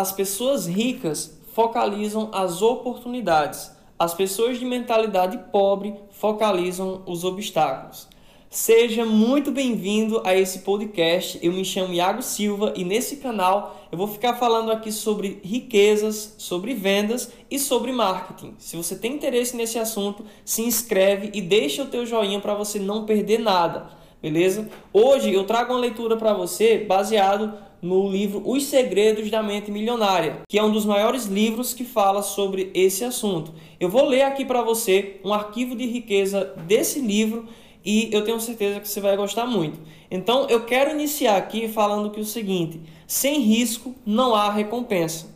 as pessoas ricas focalizam as oportunidades. As pessoas de mentalidade pobre focalizam os obstáculos. Seja muito bem-vindo a esse podcast. Eu me chamo Iago Silva e nesse canal eu vou ficar falando aqui sobre riquezas, sobre vendas e sobre marketing. Se você tem interesse nesse assunto, se inscreve e deixa o teu joinha para você não perder nada, beleza? Hoje eu trago uma leitura para você baseado no livro Os Segredos da Mente Milionária, que é um dos maiores livros que fala sobre esse assunto. Eu vou ler aqui para você um arquivo de riqueza desse livro e eu tenho certeza que você vai gostar muito. Então eu quero iniciar aqui falando que o seguinte: sem risco não há recompensa.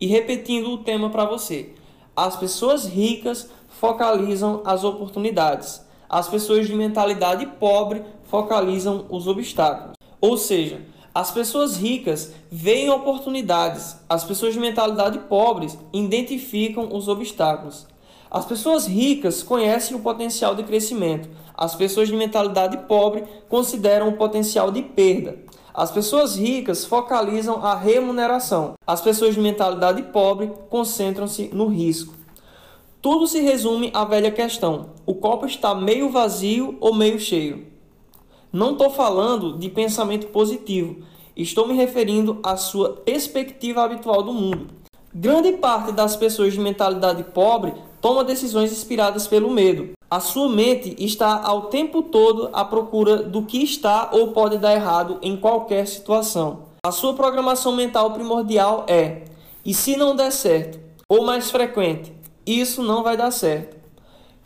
E repetindo o tema para você: as pessoas ricas focalizam as oportunidades, as pessoas de mentalidade pobre focalizam os obstáculos. Ou seja, as pessoas ricas veem oportunidades, as pessoas de mentalidade pobres identificam os obstáculos. As pessoas ricas conhecem o potencial de crescimento. As pessoas de mentalidade pobre consideram o potencial de perda. As pessoas ricas focalizam a remuneração. As pessoas de mentalidade pobre concentram-se no risco. Tudo se resume à velha questão: o copo está meio vazio ou meio cheio? Não estou falando de pensamento positivo, estou me referindo à sua perspectiva habitual do mundo. Grande parte das pessoas de mentalidade pobre toma decisões inspiradas pelo medo. A sua mente está ao tempo todo à procura do que está ou pode dar errado em qualquer situação. A sua programação mental primordial é: e se não der certo? Ou mais frequente, isso não vai dar certo.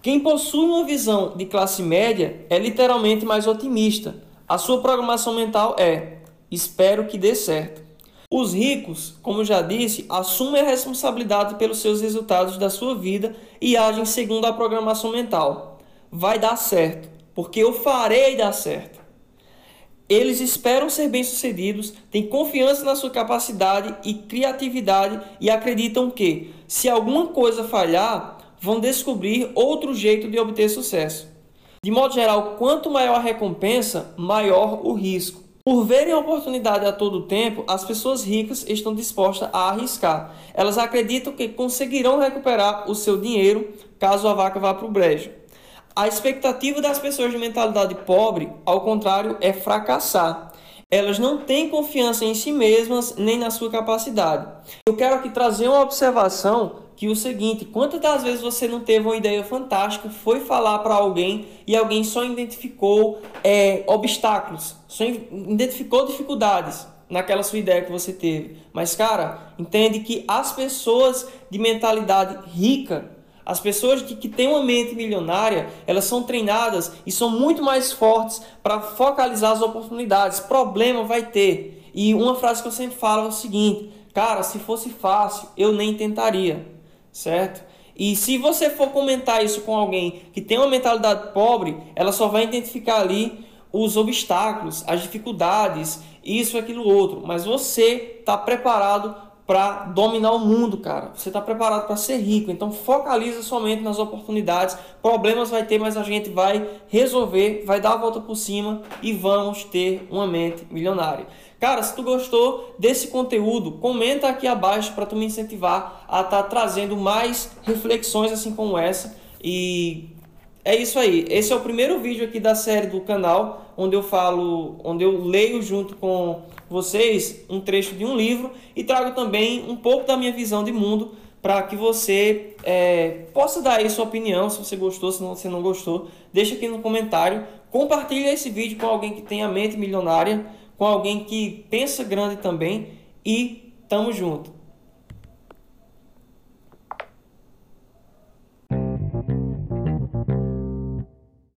Quem possui uma visão de classe média é literalmente mais otimista. A sua programação mental é: espero que dê certo. Os ricos, como já disse, assumem a responsabilidade pelos seus resultados da sua vida e agem segundo a programação mental. Vai dar certo, porque eu farei dar certo. Eles esperam ser bem-sucedidos, têm confiança na sua capacidade e criatividade e acreditam que, se alguma coisa falhar, vão descobrir outro jeito de obter sucesso. De modo geral, quanto maior a recompensa, maior o risco. Por verem a oportunidade a todo tempo, as pessoas ricas estão dispostas a arriscar. Elas acreditam que conseguirão recuperar o seu dinheiro caso a vaca vá para o brejo. A expectativa das pessoas de mentalidade pobre, ao contrário, é fracassar. Elas não têm confiança em si mesmas nem na sua capacidade. Eu quero aqui trazer uma observação que o seguinte, quantas das vezes você não teve uma ideia fantástica, foi falar para alguém e alguém só identificou é, obstáculos, só identificou dificuldades naquela sua ideia que você teve. Mas, cara, entende que as pessoas de mentalidade rica, as pessoas que, que têm uma mente milionária, elas são treinadas e são muito mais fortes para focalizar as oportunidades. Problema vai ter. E uma frase que eu sempre falo é o seguinte: cara, se fosse fácil, eu nem tentaria certo? E se você for comentar isso com alguém que tem uma mentalidade pobre, ela só vai identificar ali os obstáculos, as dificuldades, isso, aquilo, outro. Mas você está preparado para dominar o mundo, cara. Você está preparado para ser rico. Então focaliza somente nas oportunidades. Problemas vai ter, mas a gente vai resolver, vai dar a volta por cima e vamos ter uma mente milionária. Cara, se tu gostou desse conteúdo, comenta aqui abaixo para tu me incentivar a estar tá trazendo mais reflexões assim como essa e é isso aí. Esse é o primeiro vídeo aqui da série do canal, onde eu falo, onde eu leio junto com vocês um trecho de um livro e trago também um pouco da minha visão de mundo para que você é, possa dar aí sua opinião, se você gostou, se não, não gostou. Deixa aqui no comentário. Compartilha esse vídeo com alguém que tem a mente milionária, com alguém que pensa grande também e tamo junto.